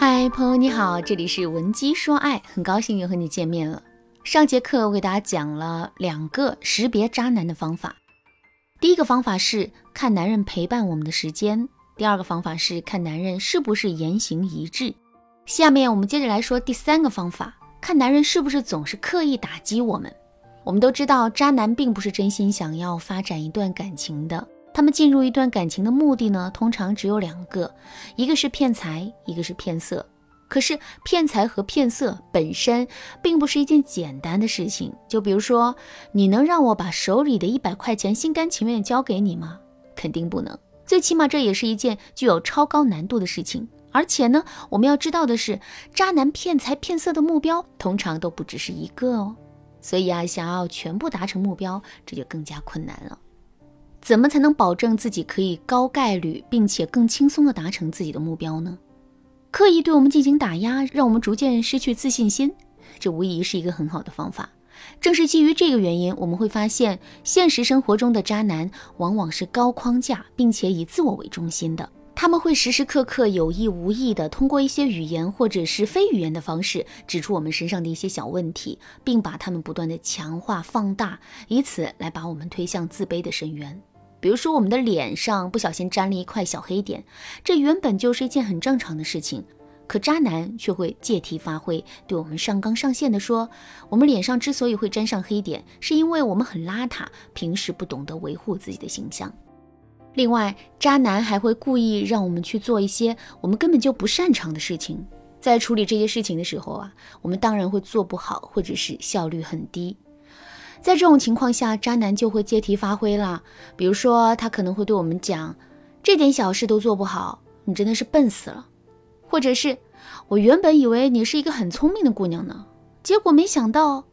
嗨，朋友你好，这里是文姬说爱，很高兴又和你见面了。上节课我给大家讲了两个识别渣男的方法，第一个方法是看男人陪伴我们的时间，第二个方法是看男人是不是言行一致。下面我们接着来说第三个方法，看男人是不是总是刻意打击我们。我们都知道，渣男并不是真心想要发展一段感情的。他们进入一段感情的目的呢，通常只有两个，一个是骗财，一个是骗色。可是骗财和骗色本身并不是一件简单的事情。就比如说，你能让我把手里的一百块钱心甘情愿交给你吗？肯定不能。最起码这也是一件具有超高难度的事情。而且呢，我们要知道的是，渣男骗财骗色的目标通常都不只是一个哦。所以啊，想要全部达成目标，这就更加困难了。怎么才能保证自己可以高概率并且更轻松地达成自己的目标呢？刻意对我们进行打压，让我们逐渐失去自信心，这无疑是一个很好的方法。正是基于这个原因，我们会发现现实生活中的渣男往往是高框架并且以自我为中心的。他们会时时刻刻有意无意地通过一些语言或者是非语言的方式指出我们身上的一些小问题，并把它们不断地强化放大，以此来把我们推向自卑的深渊。比如说，我们的脸上不小心沾了一块小黑点，这原本就是一件很正常的事情，可渣男却会借题发挥，对我们上纲上线的说，我们脸上之所以会沾上黑点，是因为我们很邋遢，平时不懂得维护自己的形象。另外，渣男还会故意让我们去做一些我们根本就不擅长的事情，在处理这些事情的时候啊，我们当然会做不好，或者是效率很低。在这种情况下，渣男就会借题发挥了。比如说，他可能会对我们讲：“这点小事都做不好，你真的是笨死了。”或者是“我原本以为你是一个很聪明的姑娘呢，结果没想到。”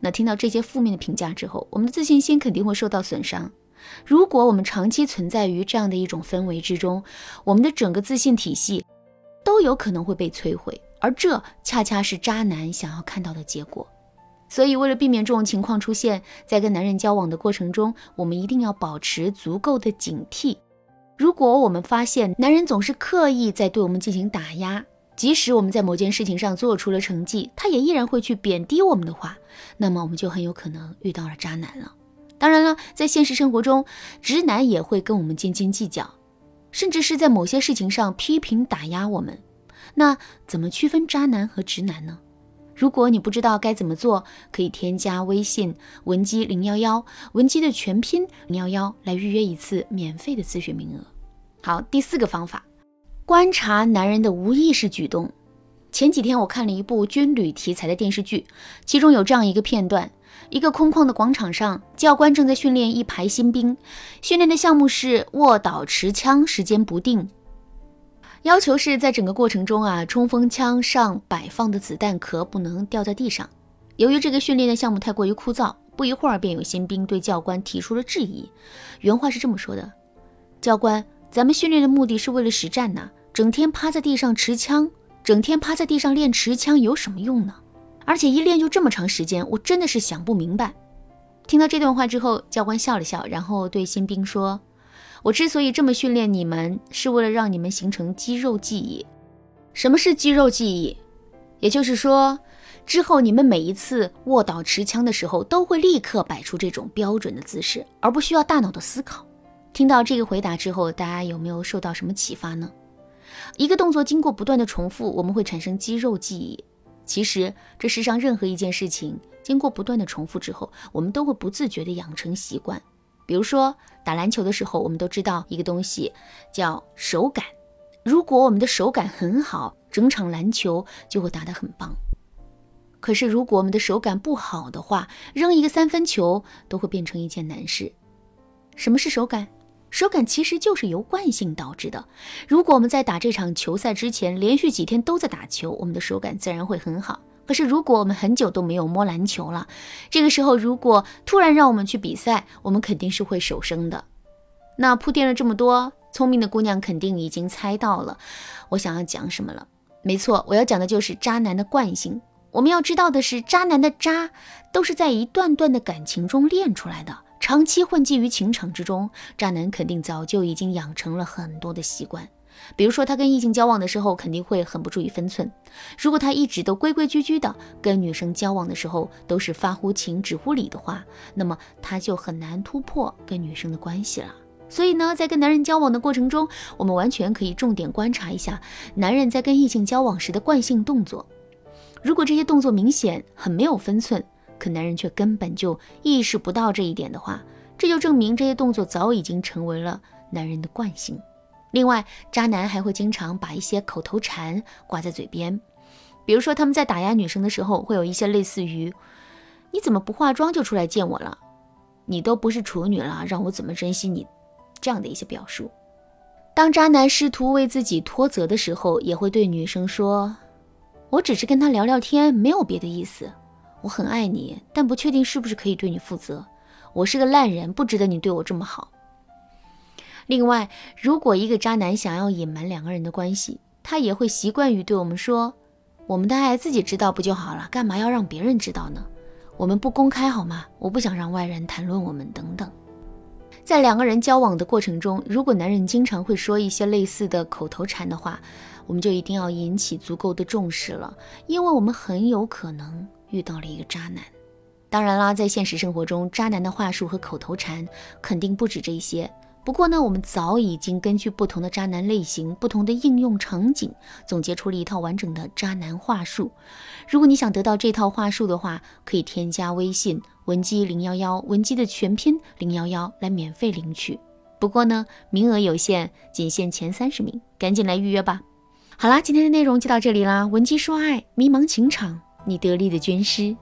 那听到这些负面的评价之后，我们的自信心肯定会受到损伤。如果我们长期存在于这样的一种氛围之中，我们的整个自信体系都有可能会被摧毁，而这恰恰是渣男想要看到的结果。所以，为了避免这种情况出现，在跟男人交往的过程中，我们一定要保持足够的警惕。如果我们发现男人总是刻意在对我们进行打压，即使我们在某件事情上做出了成绩，他也依然会去贬低我们的话，那么我们就很有可能遇到了渣男了。当然了，在现实生活中，直男也会跟我们斤斤计较，甚至是在某些事情上批评打压我们。那怎么区分渣男和直男呢？如果你不知道该怎么做，可以添加微信文姬零幺幺，文姬的全拼零幺幺来预约一次免费的咨询名额。好，第四个方法，观察男人的无意识举动。前几天我看了一部军旅题材的电视剧，其中有这样一个片段：一个空旷的广场上，教官正在训练一排新兵，训练的项目是卧倒持枪，时间不定。要求是在整个过程中啊，冲锋枪上摆放的子弹壳不能掉在地上。由于这个训练的项目太过于枯燥，不一会儿便有新兵对教官提出了质疑。原话是这么说的：“教官，咱们训练的目的是为了实战呐，整天趴在地上持枪，整天趴在地上练持枪有什么用呢？而且一练就这么长时间，我真的是想不明白。”听到这段话之后，教官笑了笑，然后对新兵说。我之所以这么训练你们，是为了让你们形成肌肉记忆。什么是肌肉记忆？也就是说，之后你们每一次卧倒持枪的时候，都会立刻摆出这种标准的姿势，而不需要大脑的思考。听到这个回答之后，大家有没有受到什么启发呢？一个动作经过不断的重复，我们会产生肌肉记忆。其实，这世上任何一件事情，经过不断的重复之后，我们都会不自觉地养成习惯。比如说打篮球的时候，我们都知道一个东西叫手感。如果我们的手感很好，整场篮球就会打得很棒。可是如果我们的手感不好的话，扔一个三分球都会变成一件难事。什么是手感？手感其实就是由惯性导致的。如果我们在打这场球赛之前连续几天都在打球，我们的手感自然会很好。可是，如果我们很久都没有摸篮球了，这个时候如果突然让我们去比赛，我们肯定是会手生的。那铺垫了这么多，聪明的姑娘肯定已经猜到了我想要讲什么了。没错，我要讲的就是渣男的惯性。我们要知道的是，渣男的渣都是在一段段的感情中练出来的。长期混迹于情场之中，渣男肯定早就已经养成了很多的习惯。比如说，他跟异性交往的时候肯定会很不注意分寸。如果他一直都规规矩矩的跟女生交往的时候都是发乎情止乎礼的话，那么他就很难突破跟女生的关系了。所以呢，在跟男人交往的过程中，我们完全可以重点观察一下男人在跟异性交往时的惯性动作。如果这些动作明显很没有分寸，可男人却根本就意识不到这一点的话，这就证明这些动作早已经成为了男人的惯性。另外，渣男还会经常把一些口头禅挂在嘴边，比如说他们在打压女生的时候，会有一些类似于“你怎么不化妆就出来见我了？你都不是处女了，让我怎么珍惜你？”这样的一些表述。当渣男试图为自己脱责的时候，也会对女生说：“我只是跟他聊聊天，没有别的意思。我很爱你，但不确定是不是可以对你负责。我是个烂人，不值得你对我这么好。”另外，如果一个渣男想要隐瞒两个人的关系，他也会习惯于对我们说：“我们的爱自己知道不就好了？干嘛要让别人知道呢？我们不公开好吗？我不想让外人谈论我们等等。”在两个人交往的过程中，如果男人经常会说一些类似的口头禅的话，我们就一定要引起足够的重视了，因为我们很有可能遇到了一个渣男。当然啦，在现实生活中，渣男的话术和口头禅肯定不止这些。不过呢，我们早已经根据不同的渣男类型、不同的应用场景，总结出了一套完整的渣男话术。如果你想得到这套话术的话，可以添加微信文姬零幺幺，文姬的全拼零幺幺来免费领取。不过呢，名额有限，仅限前三十名，赶紧来预约吧。好啦，今天的内容就到这里啦。文姬说爱，迷茫情场，你得力的军师。